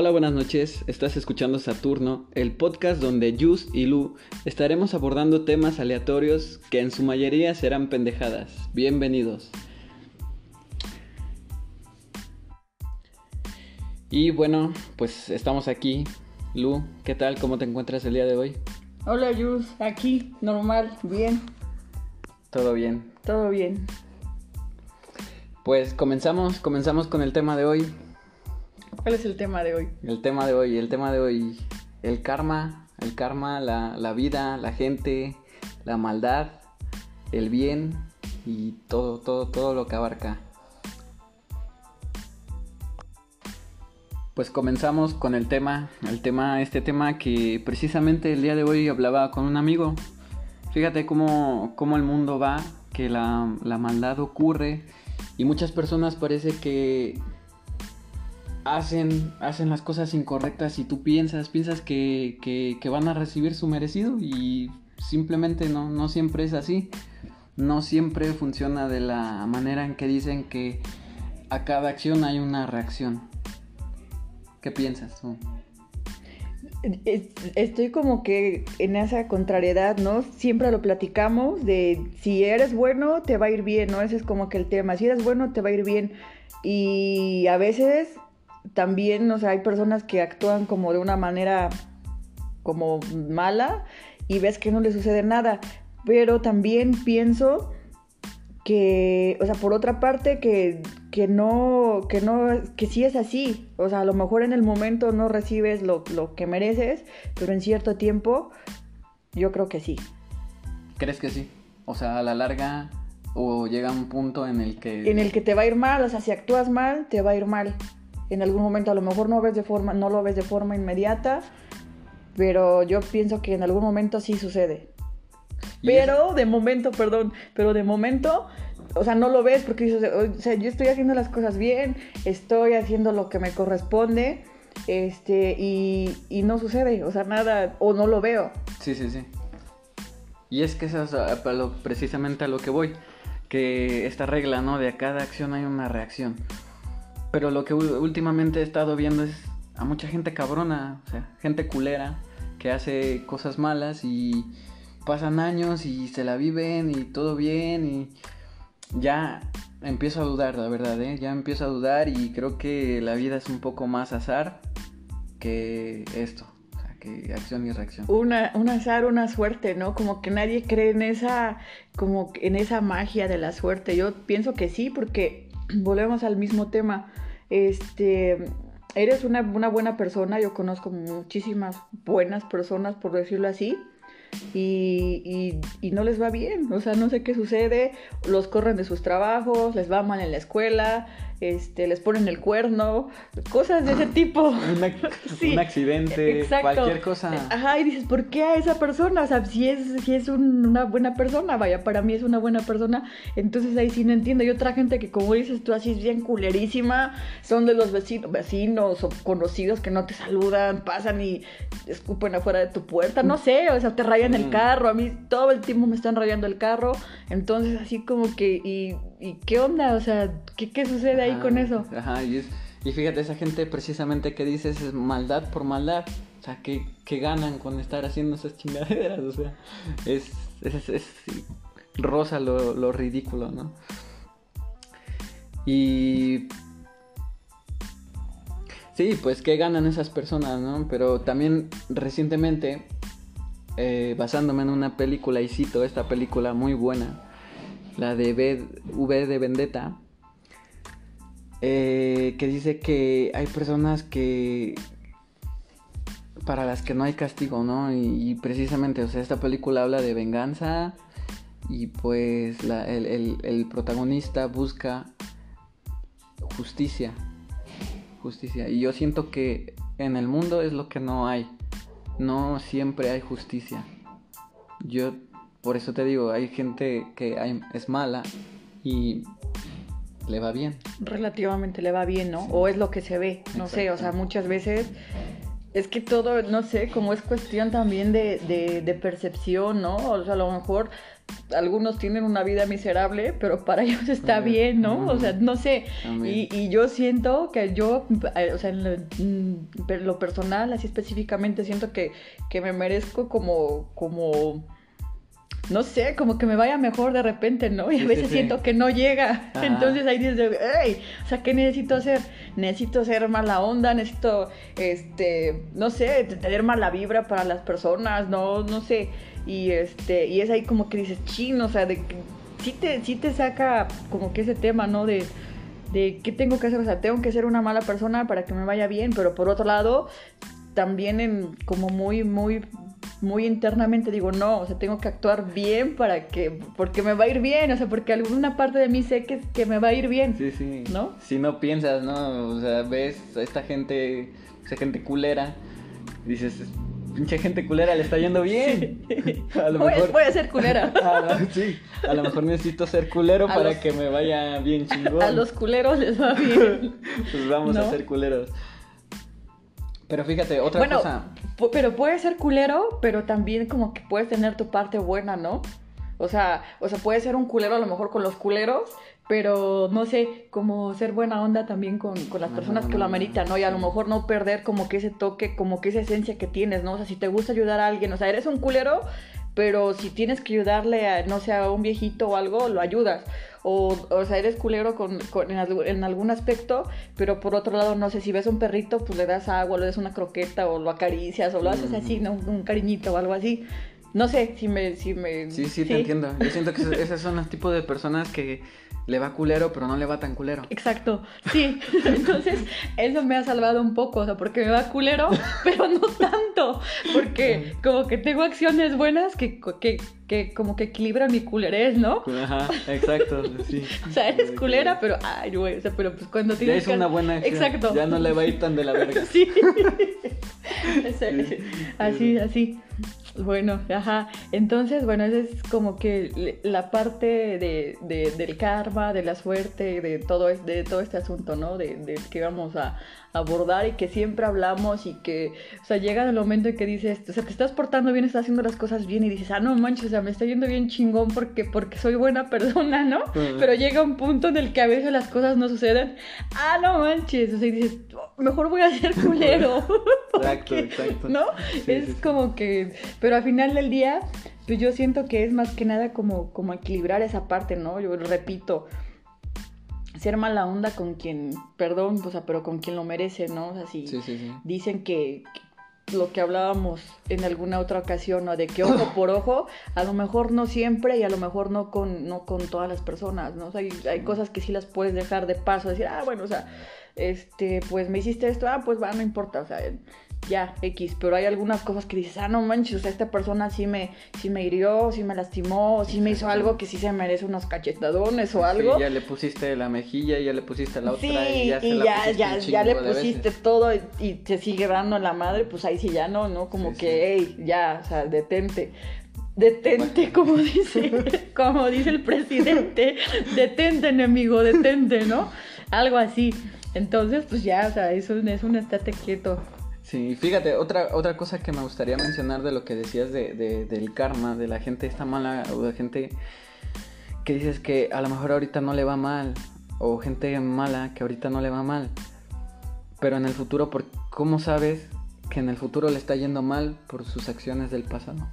Hola, buenas noches. Estás escuchando Saturno, el podcast donde Yus y Lu estaremos abordando temas aleatorios que en su mayoría serán pendejadas. Bienvenidos. Y bueno, pues estamos aquí. Lu, ¿qué tal? ¿Cómo te encuentras el día de hoy? Hola Yus, aquí, normal, bien, Todo bien. todo bien. Pues comenzamos, comenzamos con el tema de hoy. ¿Cuál es el tema de hoy? El tema de hoy, el tema de hoy, el karma, el karma, la, la vida, la gente, la maldad, el bien y todo, todo, todo lo que abarca. Pues comenzamos con el tema, el tema, este tema que precisamente el día de hoy hablaba con un amigo. Fíjate cómo, cómo el mundo va, que la, la maldad ocurre y muchas personas parece que hacen, hacen las cosas incorrectas y tú piensas, piensas que, que- van a recibir su merecido y simplemente no, no siempre es así. No siempre funciona de la manera en que dicen que a cada acción hay una reacción. ¿Qué piensas Estoy como que en esa contrariedad, ¿no? Siempre lo platicamos de si eres bueno, te va a ir bien, ¿no? Ese es como que el tema. Si eres bueno, te va a ir bien. Y a veces también, o sea, hay personas que actúan como de una manera como mala y ves que no le sucede nada. Pero también pienso que, o sea, por otra parte, que, que no, que no, que sí es así. O sea, a lo mejor en el momento no recibes lo, lo que mereces, pero en cierto tiempo, yo creo que sí. ¿Crees que sí? O sea, a la larga o llega un punto en el que... En el que te va a ir mal, o sea, si actúas mal, te va a ir mal. En algún momento a lo mejor no ves de forma, no lo ves de forma inmediata, pero yo pienso que en algún momento sí sucede. Pero de momento, perdón, pero de momento, o sea, no lo ves porque dices, o sea, yo estoy haciendo las cosas bien, estoy haciendo lo que me corresponde, este, y, y no sucede, o sea, nada, o no lo veo. Sí, sí, sí. Y es que eso es a- a lo- precisamente a lo que voy. Que esta regla, ¿no? De a cada acción hay una reacción. Pero lo que últimamente he estado viendo es a mucha gente cabrona, o sea, gente culera, que hace cosas malas y pasan años y se la viven y todo bien y ya empiezo a dudar, la verdad, ¿eh? Ya empiezo a dudar y creo que la vida es un poco más azar que esto, o sea, que acción y reacción. Una, un azar, una suerte, ¿no? Como que nadie cree en esa, como en esa magia de la suerte. Yo pienso que sí, porque volvemos al mismo tema. Este, eres una, una buena persona, yo conozco muchísimas buenas personas, por decirlo así. Y, y- y no les va bien, o sea, no sé qué sucede, los corren de sus trabajos, les va mal en la escuela, este, les ponen el cuerno, cosas de ese tipo. Un, ac- Sí, un accidente, exacto. cualquier cosa. Ajá, y dices, ¿por qué a esa persona? O sea, si es, si es un- una buena persona, vaya, para mí es una buena persona, entonces ahí sí no entiendo. Y otra gente que, como dices tú, así es bien culerísima, son de los vecinos, vecinos o conocidos que no te saludan, pasan y escupen afuera de tu puerta, no sé, o sea, te rayan el Mm. carro, a mí todo el tiempo me están rayando el carro, entonces así como que, ¿y, y qué onda? O sea, ¿qué, qué sucede ahí con eso? Ajá, y, es- y fíjate, esa gente precisamente que dices es maldad por maldad. O sea, que, que ganan con estar haciendo esas chingaderas. O sea, es, es, es- rosa lo, lo ridículo, ¿no? Y... Sí, pues que ganan esas personas, ¿no? Pero también recientemente, eh, basándome en una película, y cito esta película muy buena, la de V, de Vendetta, eh, que dice que hay personas que para las que no hay castigo, ¿no? Y, precisamente, o sea, esta película habla de venganza y pues el, el- el protagonista busca justicia, justicia. Y yo siento que en el mundo es lo que no hay, no siempre hay justicia. Yo, por eso te digo, hay gente que hay- es mala y le va bien. relativamente le va bien, ¿no? O es lo que se ve, no sé, o sea, muchas veces es que todo, no sé, como es cuestión también de, de, de percepción, ¿no? O sea, a lo mejor algunos tienen una vida miserable, pero para ellos está bien, ¿no? O sea, no sé. Y, y, yo siento que yo, eh, o sea, en lo, lo, personal, así específicamente, siento que, que me merezco como, como no sé, como que me vaya mejor de repente, ¿no? Y a veces siento que no llega. Entonces ahí dices, hey, o sea, ¿qué necesito hacer? Necesito ser mala onda, necesito, este, no sé, tener mala vibra para las personas, no, no sé. Y este, y es ahí como que dices, chino, o sea, de sí te, sí te saca como que ese tema, ¿no? De, de qué tengo que hacer, o sea, tengo que ser una mala persona para que me vaya bien, pero por otro lado, también en como muy, muy muy internamente digo, no, o sea, tengo que actuar bien para que, porque me va a ir bien, o sea, porque alguna parte de mí sé que, que me va a ir bien. Sí, sí. ¿No? Si no piensas, ¿no? O sea, ves a esta gente, esa gente culera, dices, pinche gente culera le está yendo bien. A lo mejor... Voy a ser culera. a sí, a lo mejor necesito ser culero para que me vaya bien chingón. A los culeros les va bien. pues vamos a ser culeros. Pero fíjate, otra bueno, cosa. Pero puede ser culero, pero también como que puedes tener tu parte buena, ¿no? O sea, o sea, puede ser un culero a lo mejor con los culeros, pero no sé, como ser buena onda también con, con las personas que lo ameritan, ¿no? Y a lo mejor no perder como que ese toque, como que esa esencia que tienes, ¿no? O sea, si te gusta ayudar a alguien, o sea, eres un culero, pero si tienes que ayudarle a, no sé, a un viejito o algo, lo ayudas o, o sea, eres culero con, en, algún aspecto, pero por otro lado, no sé, si ves un perrito, pues le das agua, le das una croqueta o lo acaricias o lo haces así, ¿no? un cariñito o algo así. No sé si me... Si me sí, sí, te entiendo. Yo siento que esas son el tipo de personas que le va culero, pero no le va tan culero. Exacto, sí. Entonces, eso me ha salvado un poco, o sea, porque me va culero, pero no tanto. Porque como que tengo acciones buenas que, que, que como que equilibran mi culerez, ¿no? Ajá, exacto, sí. o sea, eres culera, pero, ay, güey, o sea, pero pues cuando tienes. Ya es una buena acción. Exacto. Ya no le va a ir tan de la verga. sí. así, así. Bueno, ajá. Entonces, bueno, esa es como que la parte de, de, del karma, de la suerte, de todo, de todo este asunto, ¿no? De, de que vamos a, abordar y que siempre hablamos y que, o sea, llega el momento en que dices, o sea, te estás portando bien, estás haciendo las cosas bien y dices, ah, no manches, o sea, me está yendo bien chingón porque, porque soy buena persona, ¿no? Pero llega un punto en el que a veces las cosas no suceden, ah, no manches, o sea, y dices, mejor voy a ser culero. exacto, exacto. ¿No? es como que, pero al final del día, pues yo siento que es más que nada como, como equilibrar esa parte, ¿no? Yo repito, ser mala onda con quien, perdón, o sea, pero con quien lo merece, ¿no? O sea, si sí, sí, sí. dicen que, lo que hablábamos en alguna otra ocasión, ¿no? De que ojo por ojo, a lo mejor no siempre y a lo mejor no con, no con todas las personas, ¿no? O sea, hay, hay cosas que sí las puedes dejar de paso, decir, ah, bueno, o sea, este, pues me hiciste esto, ah, pues va, no importa, o sea, ya, X, pero hay algunas cosas que dices, ah, no manches, o sea, esta persona sí me, sí me hirió, sí me lastimó, sí me hizo algo que sí se merece unos cachetadones o algo. Sí, ya le pusiste la mejilla, ya le pusiste la otra y ya, se ya, ya, ya le pusiste todo y, te sigue dando la madre, pues ahí sí ya no, ¿no? Como que, hey, ya, o sea, detente. Detente, como dice, como dice el presidente, detente, enemigo, detente, ¿no? Algo así. Entonces, pues ya, o sea, eso es un estate quieto. Sí, fíjate, otra, otra cosa que me gustaría mencionar de lo que decías de, del karma, de la gente esta mala, o de gente que dices que a lo mejor ahorita no le va mal, o gente mala que ahorita no le va mal, pero en el futuro, ¿por ¿cómo sabes que en el futuro le está yendo mal por sus acciones del pasado?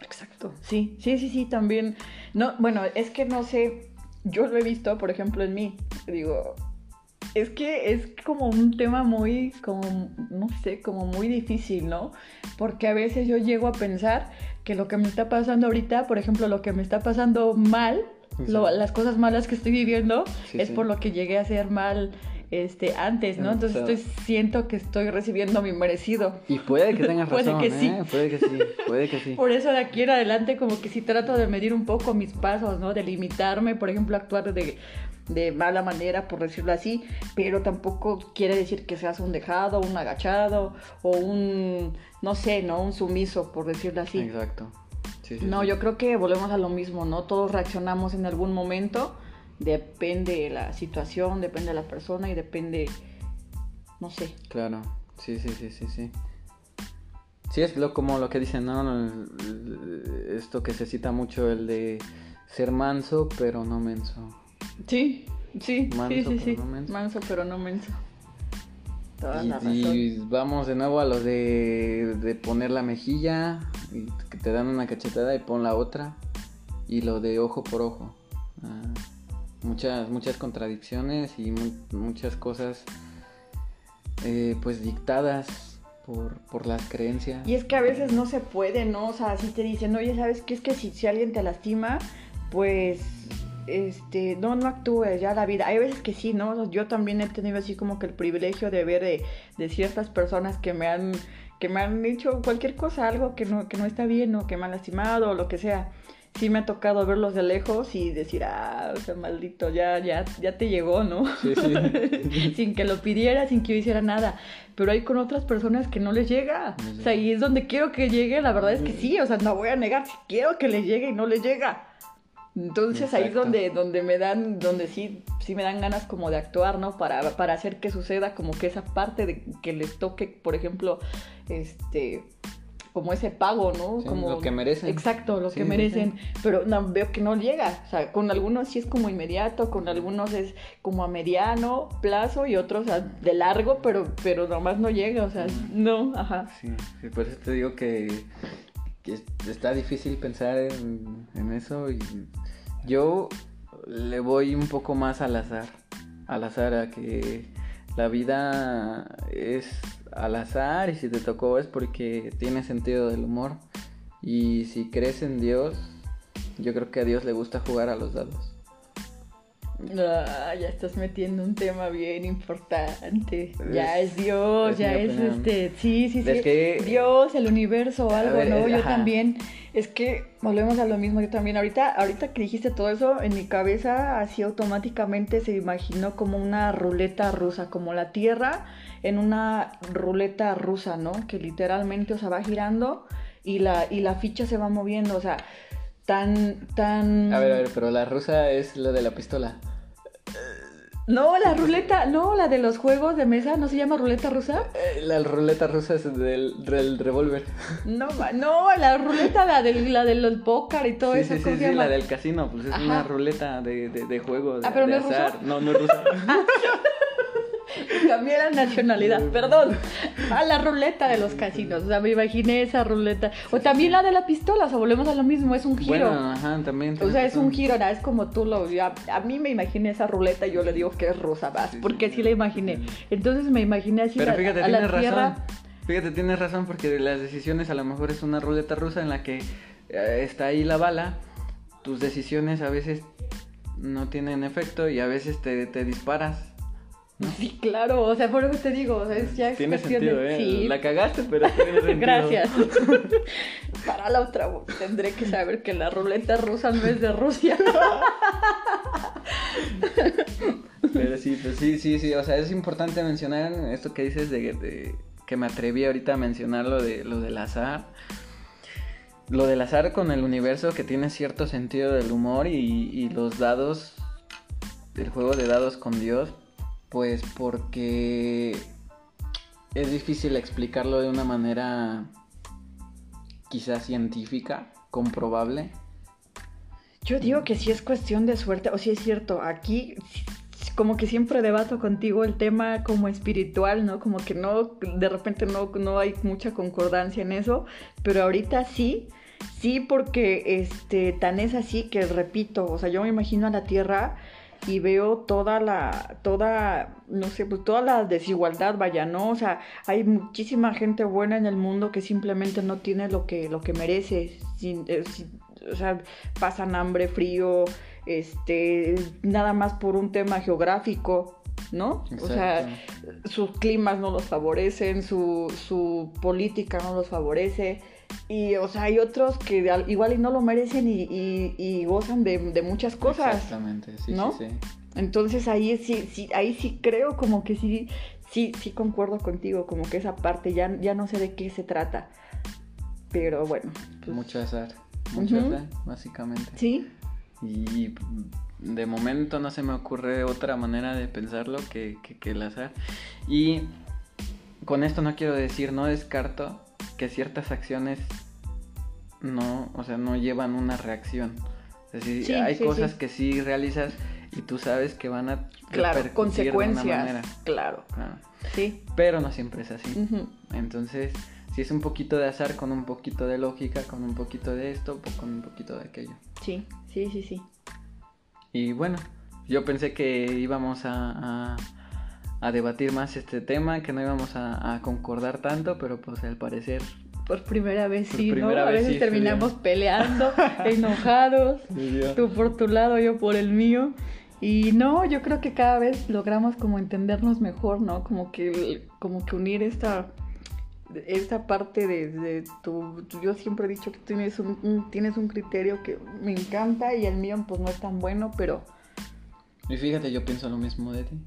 Exacto, sí, sí, sí, sí, también. No, bueno, es que no sé, yo lo he visto, por ejemplo, en mí, digo, es que es como un tema muy, como, no sé, como muy difícil, ¿no? Porque a veces yo llego a pensar que lo que me está pasando ahorita, por ejemplo, lo que me está pasando mal, las cosas malas que estoy viviendo, es por lo que llegué a ser mal este, antes, ¿no? Entonces siento que estoy recibiendo mi merecido. Y puede que tengas razón, puede que sí. ¿eh? Puede que sí, puede que sí. Por eso de aquí en adelante como que sí trato de medir un poco mis pasos, ¿no? De limitarme, por ejemplo, actuar de de mala manera, por decirlo así, pero tampoco quiere decir que seas un dejado, un agachado o un, no sé, ¿no? Un sumiso, por decirlo así. Exacto. no, yo creo que volvemos a lo mismo, ¿no? Todos reaccionamos en algún momento, depende de la situación, depende de la persona y depende, no sé. Claro, sí, sí, sí, sí, sí. Sí, es lo, como lo que dicen, ¿no? Esto que se cita mucho, el de ser manso, pero no menso. Sí, sí, sí, sí, sí. Manso, pero no menso. y, vamos de nuevo a lo de, de poner la mejilla, y que te dan una cachetada y pon la otra. Y lo de ojo por ojo. Ah, muchas, muchas contradicciones y muchas cosas eh, pues dictadas por, las creencias. Y es que a veces no se puede, ¿no? O sea, si te dicen, oye, ¿sabes qué? Es que si, si alguien te lastima, pues este, no, no actúes ya la vida. Hay veces que sí, ¿no? Yo también he tenido así como que el privilegio de ver de, de ciertas personas que me han, que me han dicho cualquier cosa, algo que no, que no está bien o que me han lastimado o lo que sea sí me ha tocado verlos de lejos y decir, ah, o sea, maldito, ya, ya, ya te llegó, ¿no? Sí, sí. sin que lo pidiera, sin que yo hiciera nada. Pero hay con otras personas que no les llega. O sea, y es donde quiero que llegue, la verdad es que sí, o sea, no voy a negar, si quiero que les llegue y no les llega. Entonces ahí es donde, donde me dan, donde sí, sí me dan ganas como de actuar, ¿no? Para, para hacer que suceda como que esa parte de que les toque, por ejemplo, este como ese pago, ¿no? como lo que merecen. Exacto, lo que merecen, pero no, veo que no llega, o sea, con algunos sí es como inmediato, con algunos es como a mediano plazo y otros de largo, pero pero nomás no llega, o sea, no, ajá. Sí, por eso te digo que, está difícil pensar en, en eso y yo le voy un poco más al azar, al azar a que la vida es al azar y si te tocó es porque tiene sentido del humor. Y si crees en Dios, yo creo que a Dios le gusta jugar a los dados. Ah, ya estás metiendo un tema bien importante. ya es Dios, ya es este. Sí, sí, sí. Dios, el universo, algo, ¿no? Yo también. Es que volvemos a lo mismo. Yo también. Ahorita, ahorita que dijiste todo eso, en mi cabeza así automáticamente se imaginó como una ruleta rusa, como la Tierra en una ruleta rusa, ¿no? Que literalmente, o sea, va girando y la, y la ficha se va moviendo, o sea, tan, tan... A ver, a ver, pero la rusa es lo de la pistola. No, la ruleta, no, la de los juegos de mesa, ¿no se llama ruleta rusa? Eh, la ruleta rusa es del, del revólver. No, no, la ruleta, la del, la del póker y todo eso. Sí, sí, sí, la del casino, pues es una ruleta de, de, de juego. ah, pero no es azar. No, no es rusa. Cambié la nacionalidad, perdón. A la ruleta de los casinos. O sea, me imaginé esa ruleta. O también la de la pistola, o sea, volvemos a lo mismo, es un giro. Bueno, ajá, también. O sea, es un giro, es como tú lo. A, a, mí me imaginé esa ruleta y yo le digo que es rosa, vas, porque sí la imaginé. Entonces me imaginé así Pero fíjate, a, la tierra. Razón. Fíjate, tienes razón, porque las decisiones a lo mejor es una ruleta rusa en la que eh, está ahí la bala. Tus decisiones a veces no tienen efecto y a veces te, te disparas Sí, claro, o sea, por eso te digo, o sea, es ya Tiene sentido, ¿eh? Sí. La cagaste, pero tiene sentido. Gracias. Para la otra tendré que saber que la ruleta rusa no es de Rusia. pero sí, pues sí, sí, sí, o sea, es importante mencionar esto que dices de, que me atreví ahorita a mencionar lo, de, lo del azar. Lo del azar con el universo que tiene cierto sentido del humor y, y los dados, el juego de dados con Dios, pues porque es difícil explicarlo de una manera quizás científica, comprobable. Yo digo que sí es cuestión de suerte, o sí es cierto, aquí como que siempre debato contigo el tema como espiritual, ¿no? Como que no, de repente no, no hay mucha concordancia en eso, pero ahorita sí, sí porque este, tan es así que repito, o sea, yo me imagino a la Tierra y veo toda la, toda, no sé, pues toda la desigualdad, vaya, ¿no? O sea, hay muchísima gente buena en el mundo que simplemente no tiene lo que, lo que merece, sin, eh, o sea, pasan hambre, frío, este, nada más por un tema geográfico, ¿no? O sea, sus climas no los favorecen, su, su política no los favorece. Y, o sea, hay otros que igual y no lo merecen y, gozan de, muchas cosas. Exactamente, sí, ¿no? sí, Entonces ahí sí, sí, ahí sí creo como que sí, sí, sí concuerdo contigo, como que esa parte ya, ya no sé de qué se trata. Pero bueno. Pues... Mucho azar, mucho azar, básicamente. Sí. Y de momento no se me ocurre otra manera de pensarlo que, que, que el azar. Y con esto no quiero decir, no descarto que ciertas acciones no, o sea, no llevan una reacción. Es decir, Sí, hay sí, cosas sí. que sí realizas y tú sabes que van a Claro, repercutir de una consecuencias. manera. Claro, Claro. sí. Pero no siempre es así. Entonces, si es un poquito de azar con un poquito de lógica, con un poquito de esto, po- con un poquito de aquello. Sí, sí, sí, sí. Y bueno, yo pensé que íbamos a, a, a debatir más este tema, que no íbamos a, a concordar tanto, pero pues al parecer... Por primera vez Por sí, primera ¿no? A veces sí terminamos peleando, enojados, tú por tu lado, yo por el mío. Y no, yo creo que cada vez logramos como entendernos mejor, ¿no? Como que, como que unir esta, esta parte de, de tu... Yo siempre he dicho que tienes un, un- tienes un criterio que me encanta y el mío pues no es tan bueno, pero... Y fíjate, yo pienso lo mismo de ti.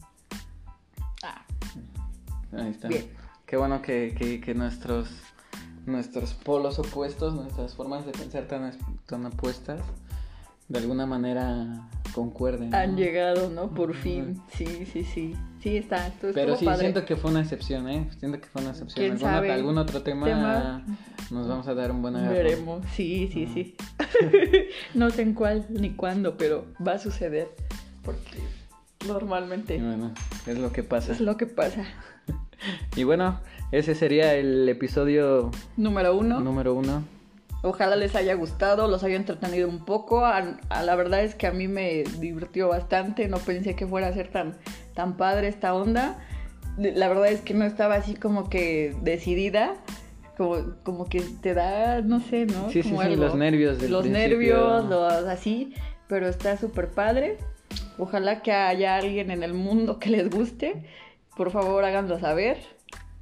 Ah, Ahí está. Bien. Qué bueno que, que, que nuestros, nuestros polos opuestos, nuestras formas de pensar tan, tan opuestas, de alguna manera concuerden. ¿no? han llegado, ¿no? Por fin. Sí, sí, sí. Sí, está. Esto Pero sí, padre. siento que fue una excepción, ¿eh? Siento que fue una excepción. ¿Quién ¿Algún, sabe? algún otro tema, Tema. nos vamos a dar un buen agarrón. Veremos, sí, sí, sí. no sé en cuál ni cuándo, pero va a suceder. Porque normalmente Y bueno, es lo que pasa. es lo que pasa. Y bueno, ese sería el episodio Número uno. número uno. Ojalá les haya gustado, los haya entretenido un poco. A, a la verdad es que a mí me divirtió bastante. No pensé que fuera a ser tan, tan padre esta onda. La verdad es que no estaba así como que decidida. Como, como que te da, no sé, ¿no? Sí, sí, Como sí, algo. los nervios del los principio. nervios, los así, pero está súper padre. Ojalá que haya alguien en el mundo que les guste. Por favor, háganlo saber.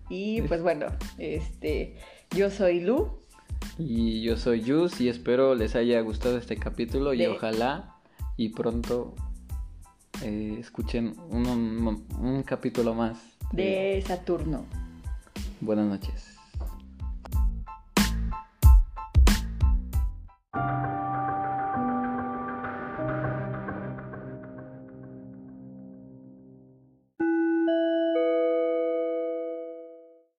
Y pues bueno, este, yo soy Lu. Y yo soy Yus y espero les haya gustado este capítulo y ojalá y pronto eh, escuchen un, un- un capítulo más. de Saturno. Buenas noches.